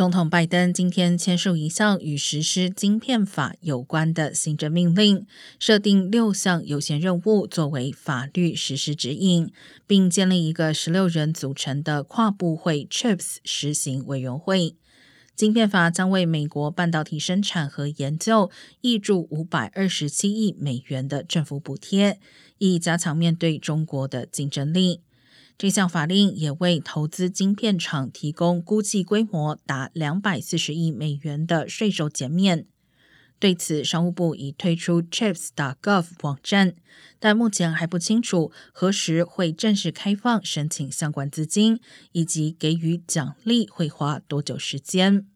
总统拜登今天签署一项与实施晶片法有关的行政命令，设定六项优先任务作为法律实施指引，并建立一个十六人组成的跨部会 Chips 实行委员会。晶片法将为美国半导体生产和研究挹注五百二十七亿美元的政府补贴，以加强面对中国的竞争力。这项法令也为投资晶片厂提供估计规模达两百四十亿美元的税收减免。对此，商务部已推出 Chips.gov 网站，但目前还不清楚何时会正式开放申请相关资金，以及给予奖励会花多久时间。